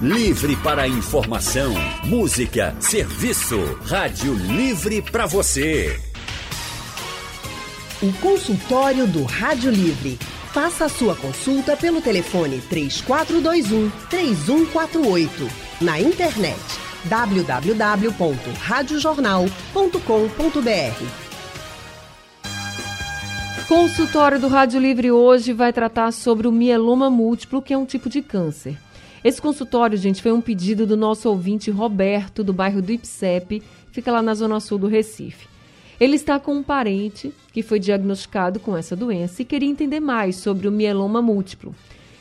Livre para informação, música, serviço. Rádio Livre para você. O consultório do Rádio Livre. Faça a sua consulta pelo telefone 3421 3148. Na internet www.radiojornal.com.br. Consultório do Rádio Livre hoje vai tratar sobre o mieloma múltiplo, que é um tipo de câncer. Esse consultório, gente, foi um pedido do nosso ouvinte Roberto, do bairro do Ipsep, fica lá na zona sul do Recife. Ele está com um parente que foi diagnosticado com essa doença e queria entender mais sobre o mieloma múltiplo.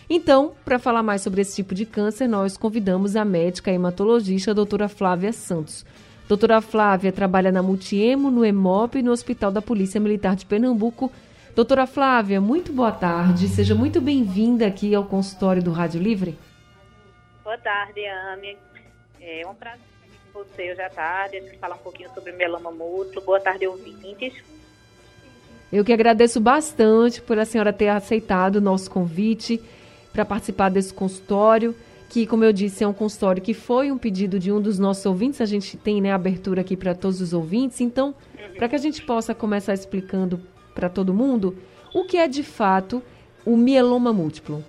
Então, para falar mais sobre esse tipo de câncer, nós convidamos a médica hematologista a doutora Flávia Santos. Doutora Flávia trabalha na Multiemo, no EMOP e no Hospital da Polícia Militar de Pernambuco Doutora Flávia, muito boa tarde. Seja muito bem-vinda aqui ao consultório do Rádio Livre. Boa tarde, Ame. É um prazer estar com você hoje à tarde, a falar um pouquinho sobre meloma mútuo. Boa tarde, ouvintes. Eu que agradeço bastante por a senhora ter aceitado o nosso convite para participar desse consultório, que, como eu disse, é um consultório que foi um pedido de um dos nossos ouvintes. A gente tem né, abertura aqui para todos os ouvintes. Então, uhum. para que a gente possa começar explicando para todo mundo, o que é de fato o mieloma múltiplo?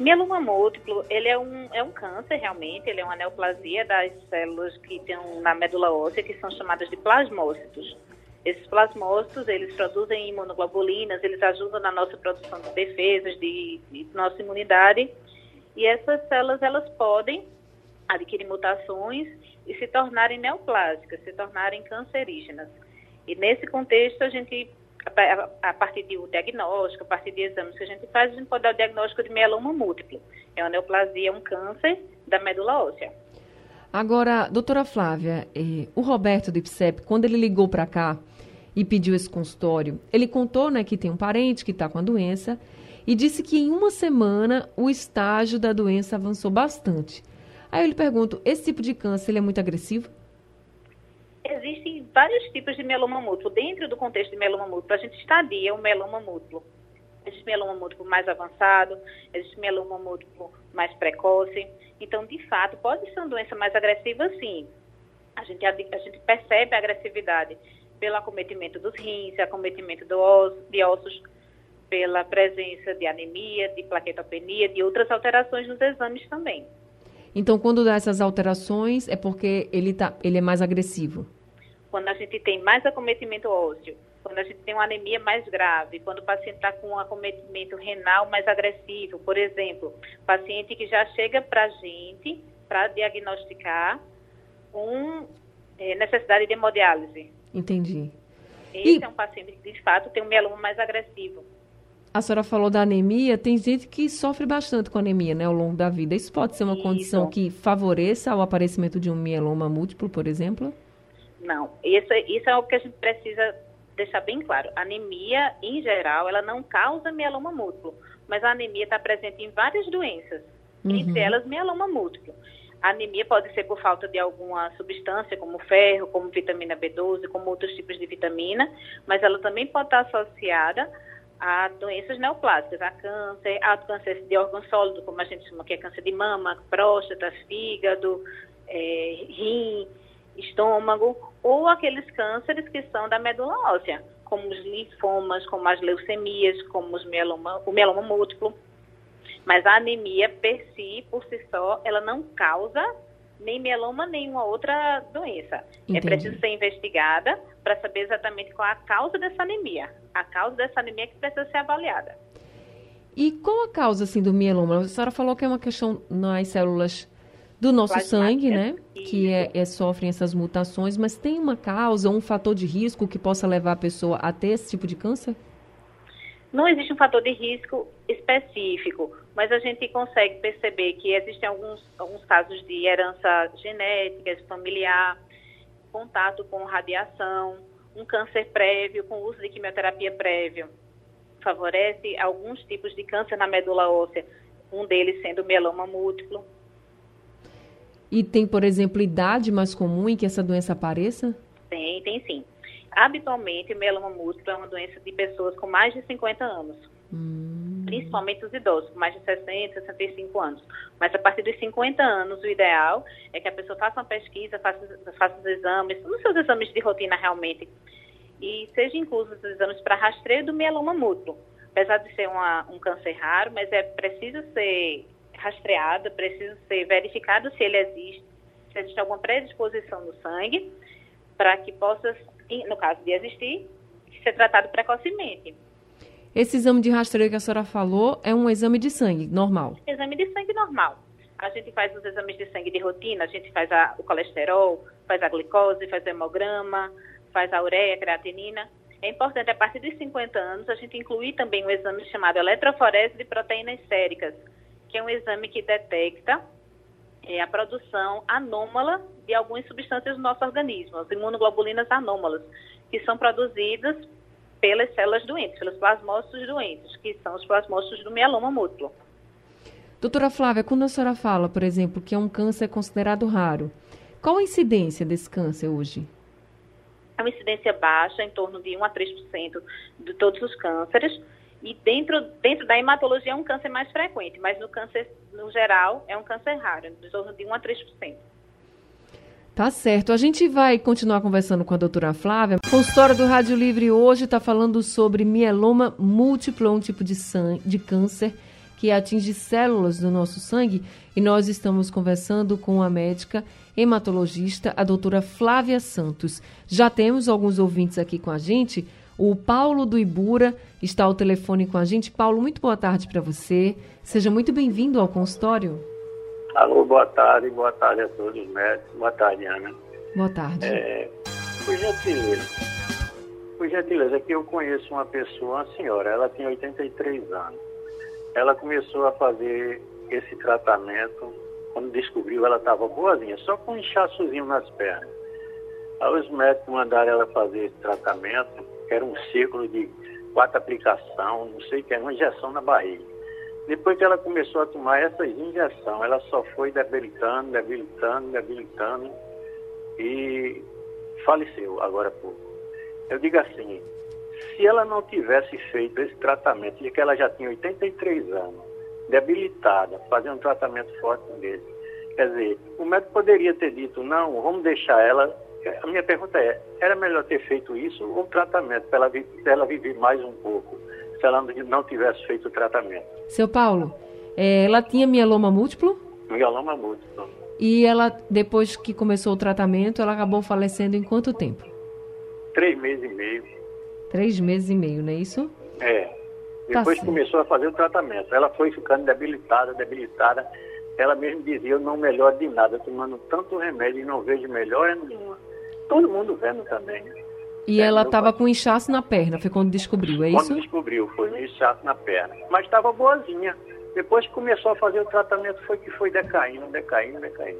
Mieloma múltiplo, ele é um, é um câncer realmente, ele é uma neoplasia das células que tem na medula óssea, que são chamadas de plasmócitos. Esses plasmócitos, eles produzem imunoglobulinas, eles ajudam na nossa produção de defesas, de, de nossa imunidade. E essas células, elas podem adquirir mutações e se tornarem neoplásicas, se tornarem cancerígenas. E nesse contexto, a gente a partir do diagnóstico, a partir de exames que a gente faz, a gente pode dar o diagnóstico de mieloma múltiplo. É uma neoplasia, um câncer da medula óssea. Agora, doutora Flávia, eh, o Roberto do IPSEP, quando ele ligou para cá e pediu esse consultório, ele contou né, que tem um parente que está com a doença e disse que em uma semana o estágio da doença avançou bastante. Aí eu lhe pergunto, esse tipo de câncer ele é muito agressivo? existem vários tipos de mieloma múltiplo. Dentro do contexto de mieloma múltiplo, a gente estadia o mieloma múltiplo. Existe mieloma múltiplo mais avançado, existe mieloma múltiplo mais precoce. Então, de fato, pode ser uma doença mais agressiva, sim. A gente, a gente percebe a agressividade pelo acometimento dos rins, acometimento do osso, de ossos, pela presença de anemia, de plaquetopenia, de outras alterações nos exames também. Então, quando dá essas alterações, é porque ele, tá, ele é mais agressivo? Quando a gente tem mais acometimento ósseo, quando a gente tem uma anemia mais grave, quando o paciente está com um acometimento renal mais agressivo, por exemplo, paciente que já chega para a gente para diagnosticar com é, necessidade de hemodiálise. Entendi. Esse e... é um paciente que, de fato, tem um mieloma mais agressivo. A senhora falou da anemia, tem gente que sofre bastante com anemia, né, ao longo da vida. Isso pode ser uma Isso. condição que favoreça o aparecimento de um mieloma múltiplo, por exemplo? Não, isso, isso é o que a gente precisa deixar bem claro. Anemia, em geral, ela não causa mieloma múltiplo, mas a anemia está presente em várias doenças, uhum. entre elas mieloma múltiplo. A anemia pode ser por falta de alguma substância, como ferro, como vitamina B12, como outros tipos de vitamina, mas ela também pode estar associada a doenças neoplásicas, a câncer, a câncer de órgão sólido, como a gente chama, que é câncer de mama, próstata, fígado, é, rim, estômago, ou aqueles cânceres que são da medula óssea, como os linfomas, como as leucemias, como os mieloma, o mieloma múltiplo. Mas a anemia, per si, por si só, ela não causa nem mieloma, nem uma outra doença. É Entendi. É preciso ser investigada para saber exatamente qual a causa dessa anemia. A causa dessa anemia é que precisa ser avaliada. E qual a causa assim do mieloma? A senhora falou que é uma questão nas células do nosso sangue, né? Que é, é, sofrem essas mutações, mas tem uma causa, um fator de risco que possa levar a pessoa a ter esse tipo de câncer? Não existe um fator de risco específico, mas a gente consegue perceber que existem alguns, alguns casos de herança genética, familiar, contato com radiação, um câncer prévio, com uso de quimioterapia prévio. Favorece alguns tipos de câncer na medula óssea, um deles sendo mieloma múltiplo. E tem, por exemplo, idade mais comum em que essa doença apareça? Tem, tem sim. Habitualmente, o mieloma múltiplo é uma doença de pessoas com mais de 50 anos. Hum. principalmente os idosos, com mais de 60, 65 anos. Mas a partir dos 50 anos, o ideal é que a pessoa faça uma pesquisa, faça, faça os exames, nos seus exames de rotina realmente, e seja inclusos os exames para rastreio do mieloma múltiplo. Apesar de ser uma, um câncer raro, mas é preciso ser rastreado, preciso ser verificado se ele existe, se existe alguma predisposição no sangue, para que possa, no caso de existir, ser tratado precocemente. Esse exame de rastreio que a senhora falou é um exame de sangue normal? Exame de sangue normal. A gente faz os exames de sangue de rotina, a gente faz a, o colesterol, faz a glicose, faz o hemograma, faz a ureia, a creatinina. É importante, a partir dos 50 anos, a gente incluir também um exame chamado eletroforese de proteínas séricas, que é um exame que detecta é, a produção anômala de algumas substâncias do nosso organismo, as imunoglobulinas anômalas, que são produzidas pelas células doentes, pelos plasmócitos doentes, que são os plasmócitos do mieloma múltiplo. Doutora Flávia, quando a senhora fala, por exemplo, que é um câncer considerado raro, qual a incidência desse câncer hoje? É uma incidência baixa, em torno de 1 a 3% de todos os cânceres. E dentro, dentro da hematologia é um câncer mais frequente, mas no câncer, no geral, é um câncer raro, torno de 1 a 3%. Tá certo. A gente vai continuar conversando com a doutora Flávia. O consultório do Rádio Livre hoje está falando sobre mieloma múltiplo, um tipo de, sangue, de câncer que atinge células do nosso sangue. E nós estamos conversando com a médica hematologista, a doutora Flávia Santos. Já temos alguns ouvintes aqui com a gente. O Paulo do Ibura está ao telefone com a gente. Paulo, muito boa tarde para você. Seja muito bem-vindo ao consultório. Alô, boa tarde, boa tarde a todos os médicos. Boa tarde, Ana. Boa tarde. É, por gentileza, por gentileza, que eu conheço uma pessoa, uma senhora, ela tem 83 anos. Ela começou a fazer esse tratamento, quando descobriu ela estava boazinha, só com um inchaçozinho nas pernas. Aí os médicos mandaram ela fazer esse tratamento, era um ciclo de quatro aplicações, não sei o que, uma injeção na barriga. Depois que ela começou a tomar essas injeções, ela só foi debilitando, debilitando, debilitando e faleceu agora há pouco. Eu digo assim, se ela não tivesse feito esse tratamento, de que ela já tinha 83 anos, debilitada, fazendo um tratamento forte dele, quer dizer, o médico poderia ter dito, não, vamos deixar ela. A minha pergunta é, era melhor ter feito isso ou tratamento, para ela, ela viver mais um pouco? se ela não tivesse feito o tratamento. Seu Paulo, é, ela tinha mieloma múltiplo? Mieloma múltiplo. E ela, depois que começou o tratamento, ela acabou falecendo em quanto tempo? Três meses e meio. Três meses e meio, não é isso? É. Tá depois tá começou a fazer o tratamento. Ela foi ficando debilitada, debilitada. Ela mesmo dizia, eu não melhoro de nada, tomando tanto remédio e não vejo melhora nenhuma. Todo mundo vendo também. E é, ela estava com inchaço na perna, foi quando descobriu, é quando isso? Quando descobriu, foi um inchaço na perna. Mas estava boazinha. Depois que começou a fazer o tratamento, foi que foi decaindo, decaindo, decaindo.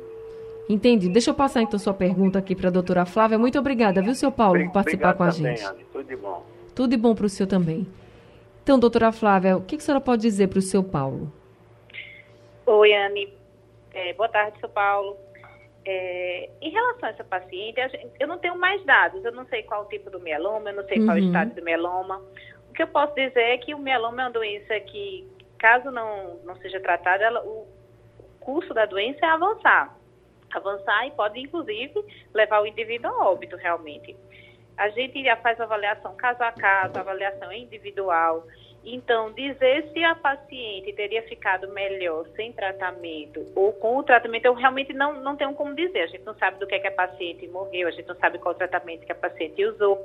Entendi. Deixa eu passar então sua pergunta aqui para a doutora Flávia. Muito obrigada, viu, seu Paulo, por participar com a também, gente. Anny. Tudo de bom. Tudo de bom para o senhor também. Então, doutora Flávia, o que, que a senhora pode dizer para o seu Paulo? Oi, Anne. É, boa tarde, seu Paulo. É, em relação a essa paciente, eu não tenho mais dados, eu não sei qual o tipo do mieloma, eu não sei uhum. qual o estado do mieloma. O que eu posso dizer é que o mieloma é uma doença que, caso não, não seja tratada, ela, o curso da doença é avançar. Avançar e pode, inclusive, levar o indivíduo a óbito, realmente. A gente já faz avaliação caso a caso, avaliação individual. Então, dizer se a paciente teria ficado melhor sem tratamento ou com o tratamento, eu realmente não, não tenho como dizer. A gente não sabe do que, é que a paciente morreu, a gente não sabe qual tratamento que a paciente usou.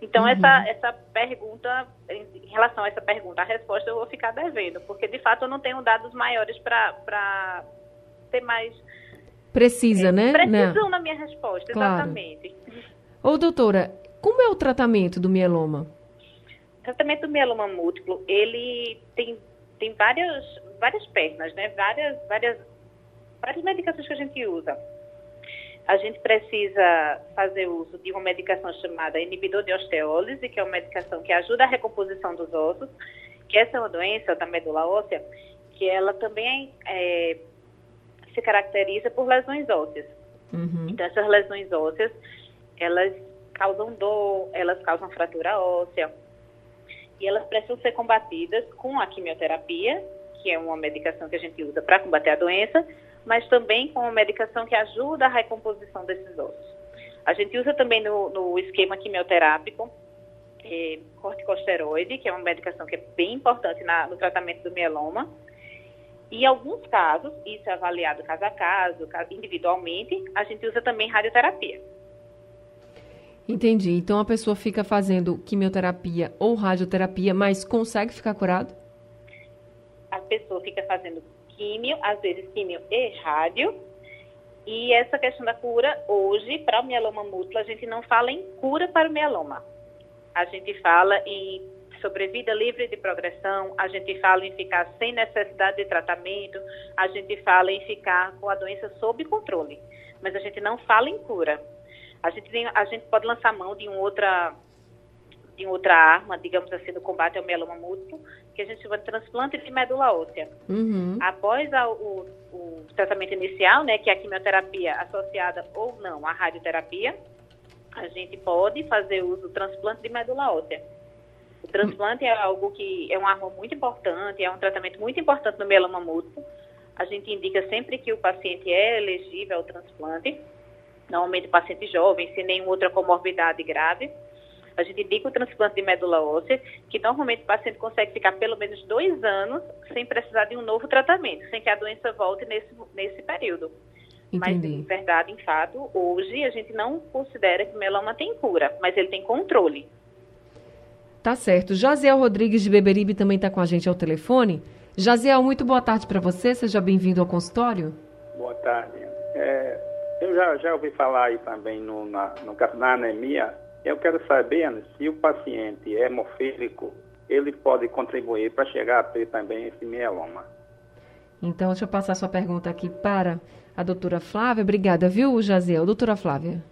Então, uhum. essa, essa pergunta, em relação a essa pergunta, a resposta eu vou ficar devendo, porque de fato eu não tenho dados maiores para ter mais. Precisa, é, né? Precisão né? na minha resposta, claro. exatamente. Ô, doutora, como é o tratamento do mieloma? Tratamento do mieloma múltiplo, ele tem, tem várias, várias pernas, né? Várias, várias, várias medicações que a gente usa. A gente precisa fazer uso de uma medicação chamada inibidor de osteólise, que é uma medicação que ajuda a recomposição dos ossos, que essa é uma doença da medula óssea, que ela também é, se caracteriza por lesões ósseas. Uhum. Então, essas lesões ósseas, elas causam dor, elas causam fratura óssea, e elas precisam ser combatidas com a quimioterapia, que é uma medicação que a gente usa para combater a doença, mas também com uma medicação que ajuda a recomposição desses ossos. A gente usa também no, no esquema quimioterápico é, corticosteroide, que é uma medicação que é bem importante na, no tratamento do mieloma. E em alguns casos, isso é avaliado caso a caso, individualmente, a gente usa também radioterapia. Entendi. Então a pessoa fica fazendo quimioterapia ou radioterapia, mas consegue ficar curado? A pessoa fica fazendo químio, às vezes químio e rádio. E essa questão da cura, hoje, para o mieloma múltiplo, a gente não fala em cura para o mieloma. A gente fala em sobrevida livre de progressão, a gente fala em ficar sem necessidade de tratamento, a gente fala em ficar com a doença sob controle. Mas a gente não fala em cura. A gente, tem, a gente pode lançar mão de um outra de outra arma, digamos assim, do combate ao mieloma múltiplo, que a gente chama de transplante de medula óssea. Uhum. Após a, o, o, tratamento inicial, né, que é a quimioterapia associada ou não à radioterapia, a gente pode fazer uso do transplante de medula óssea. O transplante é algo que é uma arma muito importante, é um tratamento muito importante no mieloma múltiplo. A gente indica sempre que o paciente é elegível ao transplante, normalmente paciente jovem, sem nenhuma outra comorbidade grave. A gente indica o transplante de medula óssea, que normalmente o paciente consegue ficar pelo menos dois anos sem precisar de um novo tratamento, sem que a doença volte nesse, nesse período. Entendi. Mas, em verdade, em fato, hoje a gente não considera que o meloma tem cura, mas ele tem controle. Tá certo. Jaziel Rodrigues de Beberibe também está com a gente ao telefone. Jaziel, muito boa tarde para você. Seja bem-vindo ao consultório. Boa tarde. É, eu já, já ouvi falar aí também no, na, no, na anemia. Eu quero saber Ana, se o paciente é hemofílico, ele pode contribuir para chegar a ter também esse mieloma. Então, deixa eu passar sua pergunta aqui para a doutora Flávia. Obrigada, viu, Jaziel? Doutora Flávia.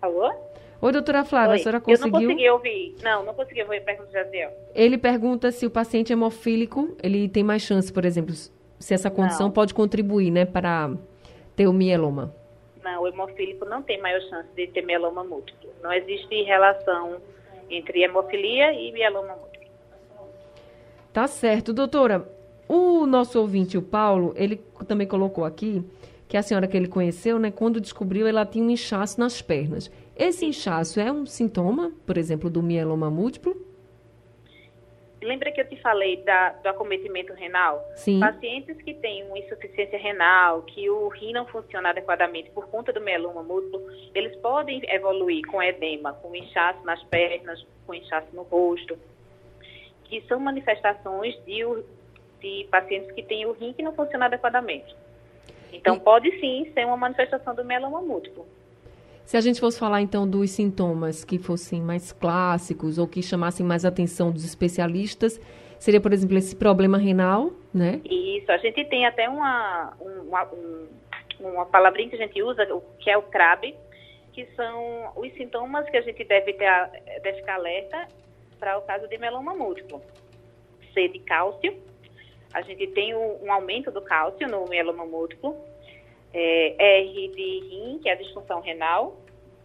Alô? Oi, doutora Flávia, Oi. a senhora conseguiu? Eu não consegui ouvir. Não, não consegui ouvir a pergunta do Jaziel. Ele pergunta se o paciente hemofílico, ele tem mais chance, por exemplo, se essa condição Não. pode contribuir, né, para ter o mieloma. Não, o hemofílico não tem maior chance de ter mieloma múltiplo. Não existe relação entre hemofilia e mieloma múltiplo. Tá certo, doutora. O nosso ouvinte, o Paulo, ele também colocou aqui que a senhora que ele conheceu, né, quando descobriu, ela tinha um inchaço nas pernas. Esse inchaço é um sintoma, por exemplo, do mieloma múltiplo? Lembra que eu te falei da, do acometimento renal? Sim. Pacientes que têm uma insuficiência renal, que o rim não funciona adequadamente por conta do mieloma múltiplo, eles podem evoluir com edema, com inchaço nas pernas, com inchaço no rosto, que são manifestações de, de pacientes que têm o rim que não funciona adequadamente. Então, pode sim ser uma manifestação do mieloma múltiplo. Se a gente fosse falar então dos sintomas que fossem mais clássicos ou que chamassem mais atenção dos especialistas, seria, por exemplo, esse problema renal, né? Isso, a gente tem até uma, um- uma, um- uma palavrinha que a gente usa, que é o CRAB, que são os sintomas que a gente deve, ter, deve ficar alerta para o caso de meloma múltiplo. C de cálcio, a gente tem um aumento do cálcio no mieloma múltiplo, é, R de rim, que é a disfunção renal,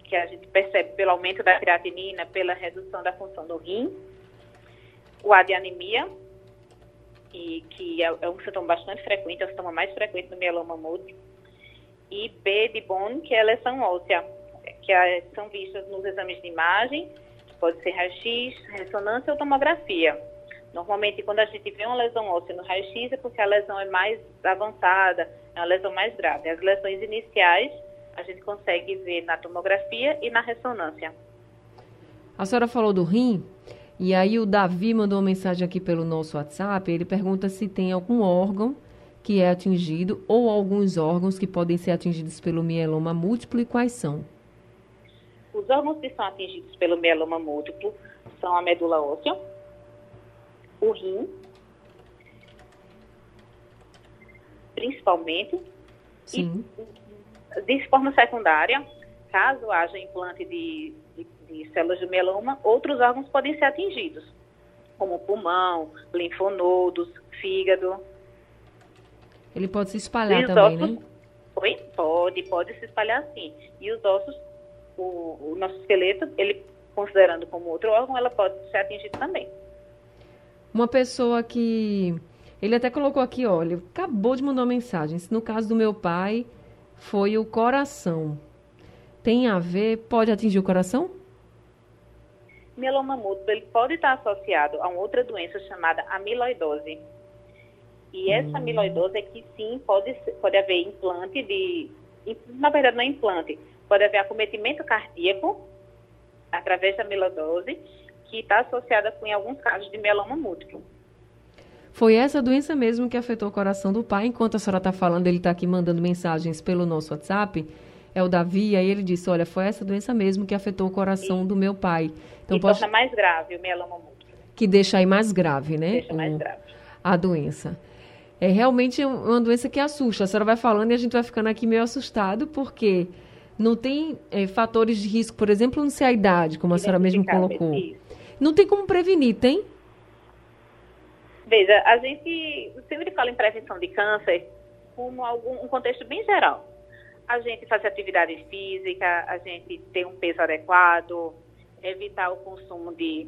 que a gente percebe pelo aumento da creatinina, pela redução da função do rim, o A de anemia, e que é, é um sintoma bastante frequente, é o sintoma mais frequente no mieloma múltiplo. E B de bone, que é a lesão óssea, que é- são vistas nos exames de imagem, pode ser raio-x, ressonância ou tomografia. Normalmente, quando a gente vê uma lesão óssea no raio-x, é porque a lesão é mais avançada, uma lesão mais grave. As lesões iniciais, a gente consegue ver na tomografia e na ressonância. A senhora falou do rim, e aí o Davi mandou uma mensagem aqui pelo nosso WhatsApp. Ele pergunta se tem algum órgão que é atingido ou alguns órgãos que podem ser atingidos pelo mieloma múltiplo e quais são. Os órgãos que são atingidos pelo mieloma múltiplo são a medula óssea, o rim, principalmente, Sim. de forma secundária, caso haja implante de, de, de células de mieloma, outros órgãos podem ser atingidos, como pulmão, linfonodos, fígado. Ele pode se espalhar E também, ossos- né? Oi? Pode, pode se espalhar sim. E os ossos, o, o nosso esqueleto, ele considerando como outro órgão, ela pode ser atingida também. Uma pessoa que. Ele até colocou aqui, olha, acabou de mandar uma mensagem. No caso do meu pai, foi o coração. Tem a ver? Pode atingir o coração? Mieloma múltiplo ele pode estar associado a uma outra doença chamada amiloidose. E essa hum. amiloidose é que sim pode, pode haver implante de. Na verdade, não é implante, pode haver acometimento cardíaco através da amiloidose, que está associada com, em alguns casos, de mieloma múltiplo. Foi essa doença mesmo que afetou o coração do pai. Enquanto a senhora está falando, ele está aqui mandando mensagens pelo nosso WhatsApp. É o Davi, aí ele disse: Olha, foi essa doença mesmo que afetou o coração do meu pai. Então, e pode... torna mais grave o mieloma múltiplo. Que deixa aí mais grave, né? Deixa mais o... grave. A doença. É realmente uma doença que assusta. A senhora vai falando e a gente vai ficando aqui meio assustado, porque não tem é, fatores de risco, por exemplo, não sei a idade, como a senhora mesmo colocou. Isso. Não tem como prevenir, tem? Veja, a gente sempre fala em prevenção de câncer como algum, um contexto bem geral. A gente fazer atividade física, a gente ter um peso adequado, evitar o consumo de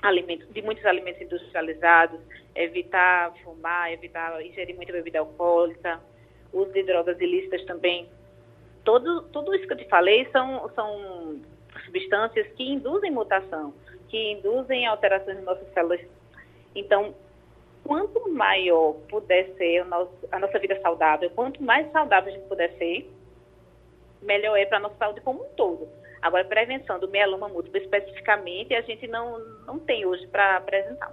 alimentos, de muitos alimentos industrializados, evitar fumar, evitar ingerir muita bebida alcoólica, uso de drogas ilícitas também. Todo, tudo isso que eu te falei são, são substâncias que induzem mutação, que induzem alterações nas nossas células. Então, quanto maior puder ser a nossa vida saudável, quanto mais saudável a gente puder ser, melhor é para a nossa saúde como um todo. Agora, prevenção do mieloma múltiplo especificamente, a gente não, não tem hoje para apresentar.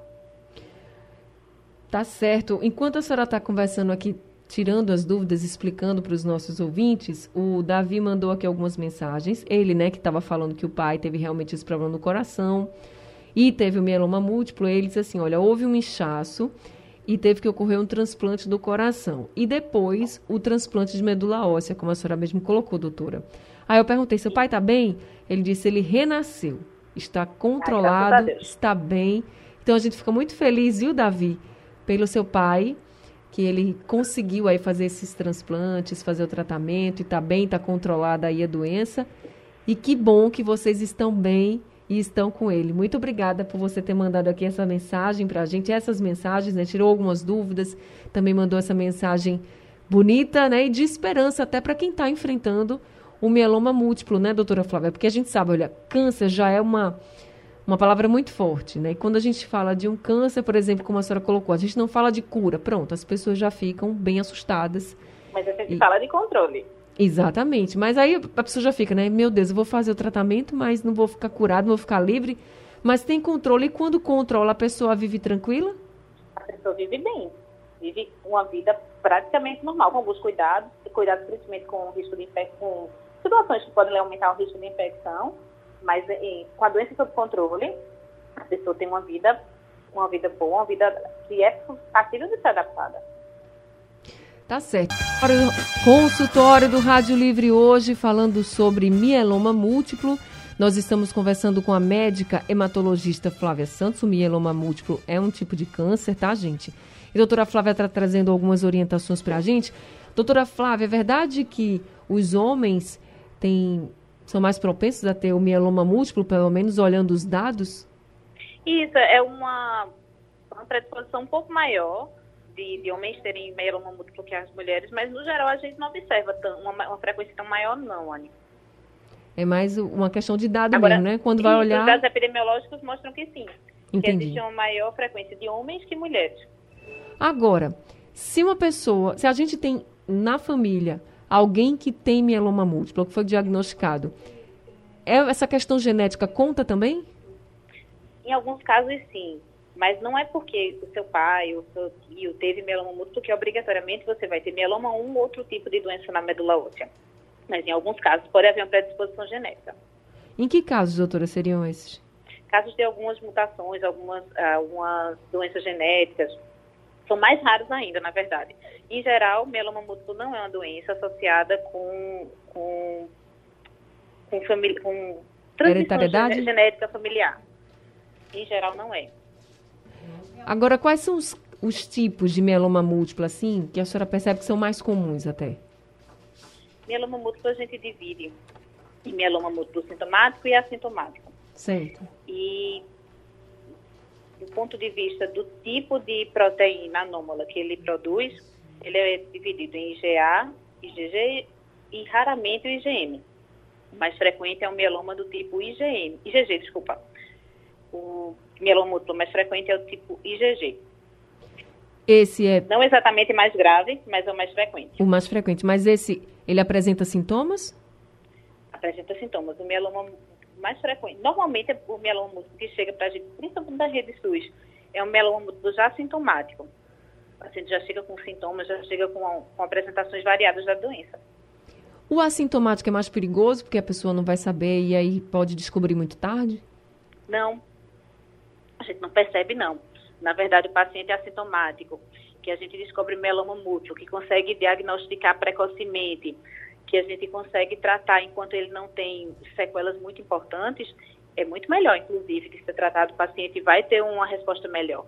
Tá certo. Enquanto a senhora está conversando aqui, tirando as dúvidas, explicando para os nossos ouvintes, o Davi mandou aqui algumas mensagens. Ele, né, que estava falando que o pai teve realmente esse problema no coração e teve o mieloma múltiplo. Ele disse assim: olha, houve um inchaço e teve que ocorrer um transplante do coração. E depois o transplante de medula óssea, como a senhora mesmo colocou, doutora. Aí eu perguntei: seu pai está bem? Ele disse: ele renasceu, está controlado, Ai, está bem. Então a gente fica muito feliz, viu, Davi, pelo seu pai, que ele conseguiu aí fazer esses transplantes, fazer o tratamento e está bem, está controlada aí a doença. E que bom que vocês estão bem e estão com ele. Muito obrigada por você ter mandado aqui essa mensagem para a gente, essas mensagens, né? Tirou algumas dúvidas, também mandou essa mensagem bonita, né? E de esperança até para quem está enfrentando o mieloma múltiplo, né, doutora Flávia? Porque a gente sabe, olha, câncer já é uma, uma palavra muito forte, né? E quando a gente fala de um câncer, por exemplo, como a senhora colocou, a gente não fala de cura, pronto, as pessoas já ficam bem assustadas. Mas a gente e... fala de controle. Exatamente. Mas aí a pessoa já fica, né? Meu Deus, eu vou fazer o tratamento, mas não vou ficar curado, não vou ficar livre. Mas tem controle. E quando controla, a pessoa vive tranquila? A pessoa vive bem. Vive uma vida praticamente normal, com alguns cuidados. Cuidados principalmente com o risco de infecção, situações que podem aumentar o risco de infecção. Mas e, com a doença sob controle, a pessoa tem uma vida, uma vida boa, uma vida que é fácil de ser adaptada. Tá certo. Consultório do Rádio Livre hoje falando sobre mieloma múltiplo. Nós estamos conversando com a médica hematologista Flávia Santos. O mieloma múltiplo é um tipo de câncer, tá, gente? E a doutora Flávia está trazendo algumas orientações para a gente. Doutora Flávia, é verdade que os homens têm, são mais propensos a ter o mieloma múltiplo, pelo menos olhando os dados? Isso, é uma, uma predisposição um pouco maior de, de homens terem mieloma múltiplo que as mulheres, mas no geral a gente não observa tão, uma, uma frequência tão maior, não, Anny. É mais uma questão de dado Agora, mesmo, né? Quando vai olhar. Os dados epidemiológicos mostram que sim. Entendi. Que existe uma maior frequência de homens que mulheres. Agora, se uma pessoa, se a gente tem na família alguém que tem mieloma múltiplo, que foi diagnosticado, é, essa questão genética conta também? Em alguns casos, sim. Mas não é porque o seu pai ou o seu tio teve mieloma múltiplo que obrigatoriamente você vai ter mieloma ou um outro tipo de doença na medula óssea. Mas em alguns casos pode haver uma predisposição genética. Em que casos, doutora, seriam esses? Casos de algumas mutações, algumas, algumas doenças genéticas. São mais raros ainda, na verdade. Em geral, mieloma múltiplo não é uma doença associada com, com, com, com transmissão genética familiar. Em geral, não é. Agora, quais são os, os tipos de mieloma múltiplo, assim, que a senhora percebe que são mais comuns até? Mieloma múltiplo a gente divide em mieloma múltiplo sintomático e assintomático. Certo. E do ponto de vista do tipo de proteína anômala que ele produz, ele é dividido em IgA, IgG e raramente o IgM. O mais frequente é o mieloma do tipo IgM, IgG, desculpa. O mieloma múltiplo mais frequente é o tipo IgG. Esse é Não exatamente mais grave, mas é o mais frequente. o mais frequente, mas esse, ele apresenta sintomas? Apresenta sintomas. O mieloma mais frequente, normalmente é o mieloma múltiplo que chega para a gente, principalmente da rede SUS, é um mieloma múltiplo já sintomático. O paciente já chega com sintomas, já chega com, com apresentações variadas da doença. O assintomático é mais perigoso porque a pessoa não vai saber e aí pode descobrir muito tarde? Não, gente não percebe, não. Na verdade, o paciente é assintomático, que a gente descobre mieloma múltiplo, que consegue diagnosticar precocemente, que a gente consegue tratar enquanto ele não tem sequelas muito importantes, é muito melhor, inclusive, que se tratado o paciente vai ter uma resposta melhor.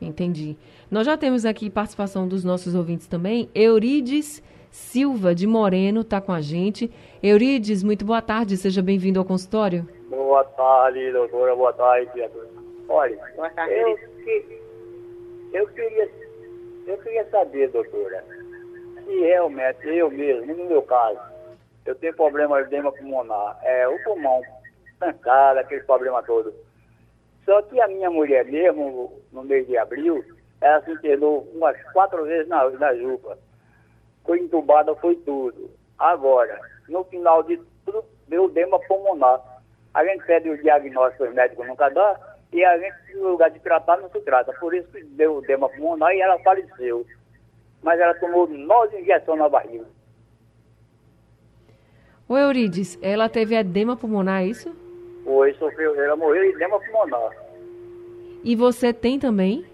Entendi. Nós já temos aqui participação dos nossos ouvintes também. Eurides Silva de Moreno está com a gente. Eurides, muito boa tarde, seja bem-vindo ao consultório. Boa tarde, doutora. Boa tarde, criatura. Olha, eu, que, eu, queria, eu queria saber, doutora, se realmente eu mesmo, no meu caso, eu tenho problema de edema pulmonar, é o pulmão trancado, aquele problema todo. Só que a minha mulher mesmo, no mês de abril, ela se internou umas quatro vezes na, na jupa. Foi entubada, foi tudo. Agora, no final de tudo, deu edema pulmonar. A gente pede o diagnóstico, os médicos nunca dá, e a gente, no lugar de tratar, não se trata. Por isso que deu edema pulmonar e ela faleceu. Mas ela tomou nove injeções na barriga. Ô Eurides, ela teve edema pulmonar, é isso? Foi, sofreu, ela morreu de edema pulmonar. E você tem também?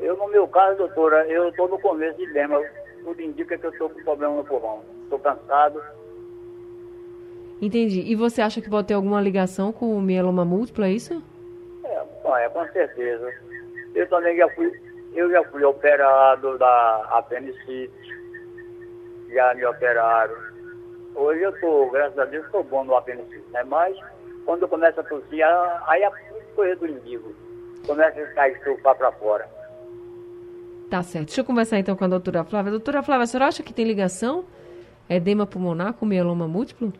Eu, no meu caso, doutora, eu estou no começo de edema. Tudo indica que eu estou com problema no pulmão. Estou cansado. Entendi. E você acha que pode ter alguma ligação com o mieloma múltiplo, é isso? É, é, com certeza. Eu também já fui, eu já fui operado da apendicite. Já me operaram. Hoje eu estou, graças a Deus, estou bom no apendicite, né? Mas quando eu começo a tossir, aí a coisa do indigo. Começa a ficar estufar para fora. Tá certo. Deixa eu conversar então com a doutora Flávia. Doutora Flávia, a senhora acha que tem ligação edema pulmonar com mieloma múltiplo?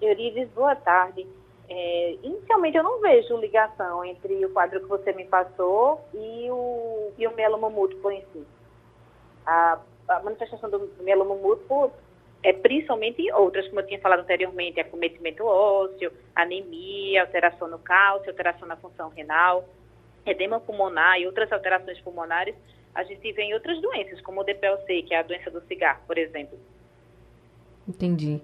Eurides, boa tarde. É, inicialmente, eu não vejo ligação entre o quadro que você me passou e o, e o mieloma múltiplo em si. A, a manifestação do mieloma múltiplo é principalmente outras, como eu tinha falado anteriormente, acometimento ósseo, anemia, alteração no cálcio, alteração na função renal, edema pulmonar e outras alterações pulmonares, a gente vê em outras doenças, como o DPLC, que é a doença do cigarro, por exemplo. Entendi.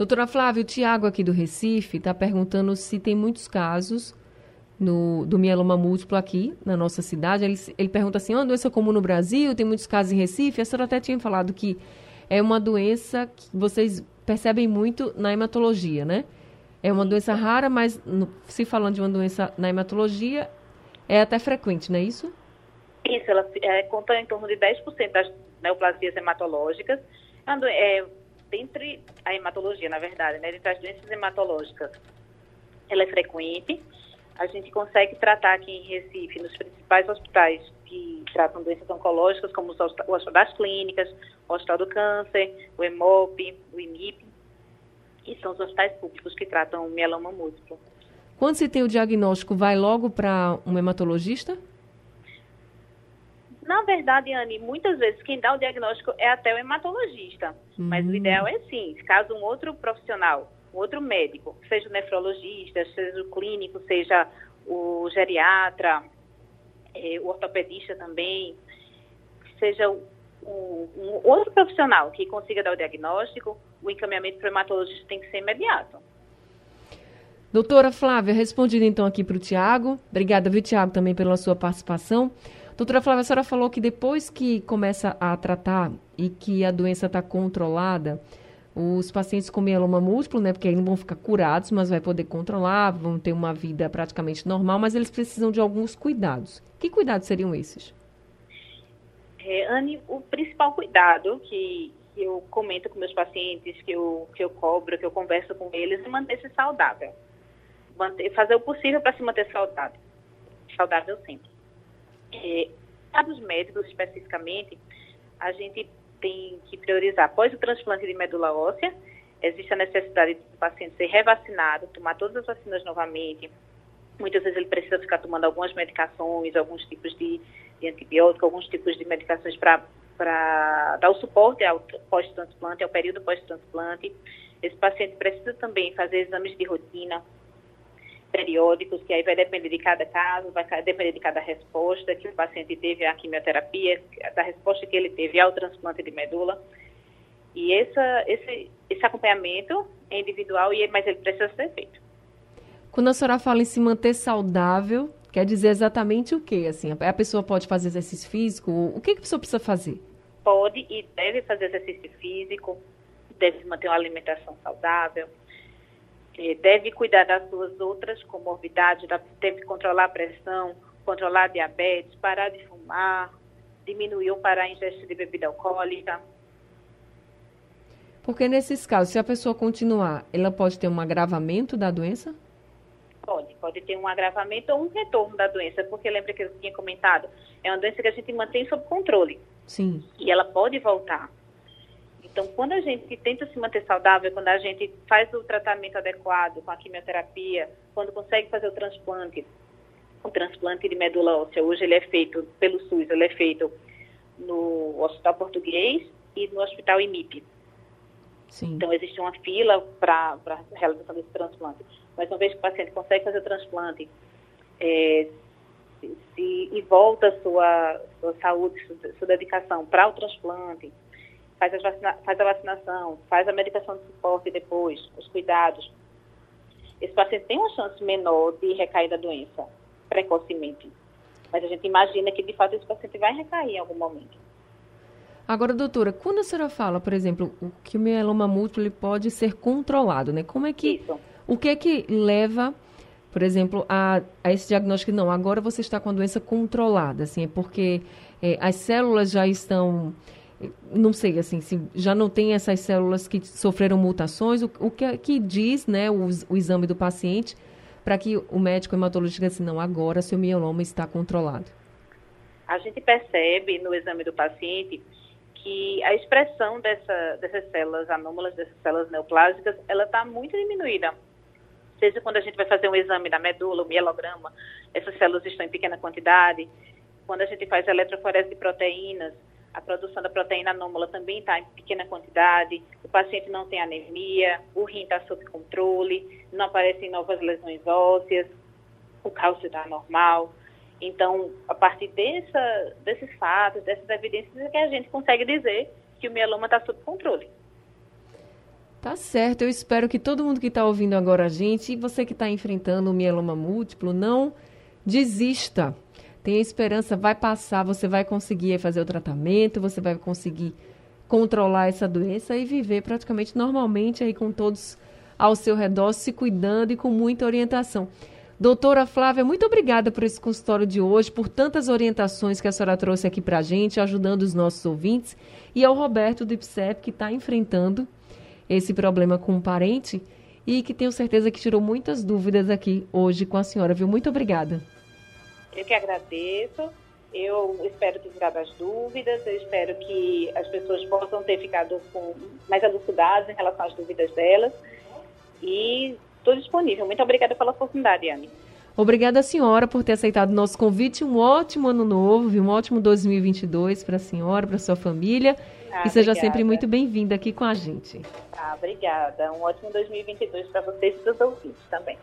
Doutora Flávia, o Tiago aqui do Recife está perguntando se tem muitos casos no, do mieloma múltiplo aqui na nossa cidade. Ele, ele pergunta assim, é uma doença comum no Brasil, tem muitos casos em Recife. A senhora até tinha falado que é uma doença que vocês percebem muito na hematologia, né? É uma doença rara, mas no- se falando de uma doença na hematologia, é até frequente, não é isso? Isso, ela é, conta em torno de 10% das neoplasias hematológicas. É dentre a hematologia, na verdade, né, dentre as doenças hematológicas, ela é frequente. A gente consegue tratar aqui em Recife, nos principais hospitais que tratam doenças oncológicas, como o Hospital das Clínicas, o Hospital do Câncer, o EMOP, o IMIP, e são os hospitais públicos que tratam mieloma múltiplo. Quando se tem o diagnóstico, vai logo para um hematologista? Na verdade, Anne, muitas vezes quem dá o diagnóstico é até o hematologista. Mas o ideal é sim, caso um outro profissional, um outro médico, seja o nefrologista, seja o clínico, seja o geriatra, eh, o ortopedista também, seja o- o- um outro profissional que consiga dar o diagnóstico, o encaminhamento para o hematologista tem que ser imediato. Doutora Flávia, respondendo então aqui para o Tiago. Obrigada, viu, Tiago, também pela sua participação. Doutora Flávia, a senhora falou que depois que começa a tratar e que a doença está controlada, os pacientes com mieloma múltiplo, né, porque aí não vão ficar curados, mas vai poder controlar, vão ter uma vida praticamente normal, mas eles precisam de alguns cuidados. Que cuidados seriam esses? É, Anne, o principal cuidado que, que eu comento com meus pacientes, que eu, que eu cobro, que eu converso com eles, é manter-se saudável. manter, fazer o possível para se manter saudável, saudável sempre. É, para os médicos, especificamente, a gente tem que priorizar, após o transplante de medula óssea, existe a necessidade do paciente ser revacinado, tomar todas as vacinas novamente. Muitas vezes ele precisa ficar tomando algumas medicações, alguns tipos de, de antibiótico, alguns tipos de medicações para dar o suporte ao pós-transplante, ao período pós-transplante. Esse paciente precisa também fazer exames de rotina periódicos, que aí vai depender de cada caso, vai depender de cada resposta que o paciente teve à quimioterapia, da resposta que ele teve ao transplante de medula. E essa, esse, esse acompanhamento é individual, e mas ele precisa ser feito. Quando a senhora fala em se manter saudável, quer dizer exatamente o quê? Assim, a pessoa pode fazer exercício físico? O que, que a pessoa precisa fazer? Pode e deve fazer exercício físico, deve manter uma alimentação saudável, deve cuidar das suas outras comorbidades, deve controlar a pressão, controlar a diabetes, parar de fumar, diminuir ou parar a ingestão de bebida alcoólica. Porque nesses casos, se a pessoa continuar, ela pode ter um agravamento da doença? Pode, pode ter um agravamento ou um retorno da doença, porque lembra que eu tinha comentado, é uma doença que a gente mantém sob controle. Sim. E ela pode voltar. Então, quando a gente tenta se manter saudável, quando a gente faz o tratamento adequado com a quimioterapia, quando consegue fazer o transplante, o transplante de medula óssea, hoje ele é feito pelo SUS, ele é feito no Hospital Português e no Hospital IMIP. Sim. Então, existe uma fila para a realização desse transplante. Mas uma vez que o paciente consegue fazer o transplante é, se, se, e volta a sua, sua saúde, sua, sua dedicação para o transplante, faz, vacina, faz a vacinação, faz a medicação de suporte depois, os cuidados, esse paciente tem uma chance menor de recair da doença precocemente. Mas a gente imagina que, de fato, esse paciente vai recair em algum momento. Agora, doutora, quando a senhora fala, por exemplo, que o mieloma múltiplo pode ser controlado, né? Como é que... Isso. O que é que leva, por exemplo, a, a esse diagnóstico? Não, agora você está com a doença controlada, assim, é porque é, as células já estão não sei, assim, se já não tem essas células que sofreram mutações, o, o que, que diz, né, o, o exame do paciente para que o médico hematologista diga assim, não, agora seu mieloma está controlado? A gente percebe no exame do paciente que a expressão dessa, dessas células anômalas, dessas células neoplásicas, ela está muito diminuída. Seja quando a gente vai fazer um exame da medula, o mielograma, essas células estão em pequena quantidade. Quando a gente faz eletroforese de proteínas, a produção da proteína anômala também está em pequena quantidade, o paciente não tem anemia, o rim está sob controle, não aparecem novas lesões ósseas, o cálcio está normal. Então, a partir dessa, desses fatos, dessas evidências, é que a gente consegue dizer que o mieloma está sob controle. Tá certo, eu espero que todo mundo que está ouvindo agora a gente, e você que está enfrentando o mieloma múltiplo, não desista. Tenha esperança, vai passar, você vai conseguir fazer o tratamento, você vai conseguir controlar essa doença e viver praticamente normalmente aí com todos ao seu redor, se cuidando e com muita orientação. Doutora Flávia, muito obrigada por esse consultório de hoje, por tantas orientações que a senhora trouxe aqui para a gente, ajudando os nossos ouvintes, e ao Roberto do IPSEP, que está enfrentando esse problema com um parente e que tenho certeza que tirou muitas dúvidas aqui hoje com a senhora, viu? Muito obrigada. Eu que agradeço. Eu espero ter tirado as dúvidas, eu espero que as pessoas possam ter ficado com mais elucidadas em relação às dúvidas delas. E Estou disponível. Muito obrigada pela oportunidade, Anne. Obrigada, senhora, por ter aceitado o nosso convite. Um ótimo ano novo, um ótimo 2022 para a senhora, para a sua família. Ah, e seja obrigada. sempre muito bem-vinda aqui com a gente. Ah, obrigada. Um ótimo 2022 para vocês e para os ouvintes também.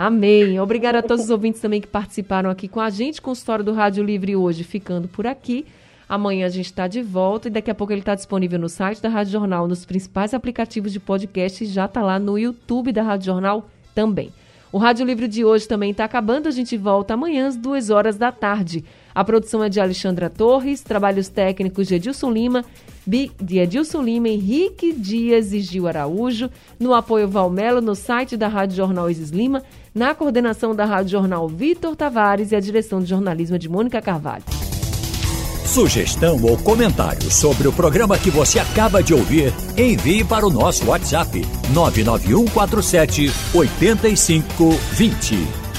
Amém. Obrigada a todos os ouvintes também que participaram aqui com a gente com o História do Rádio Livre hoje, ficando por aqui. Amanhã a gente está de volta e daqui a pouco ele está disponível no site da Rádio Jornal, nos principais aplicativos de podcast e já está lá no YouTube da Rádio Jornal também. O Rádio Livre de hoje também está acabando, a gente volta amanhã às duas horas da tarde. A produção é de Alexandra Torres, trabalhos técnicos de Edilson Lima, de Edilson Lima, Henrique Dias e Gil Araújo, no apoio Valmelo, no site da Rádio Jornal Isis Lima, na coordenação da Rádio Jornal Vitor Tavares e a direção de jornalismo de Mônica Carvalho. Sugestão ou comentário sobre o programa que você acaba de ouvir, envie para o nosso WhatsApp 99147 8520.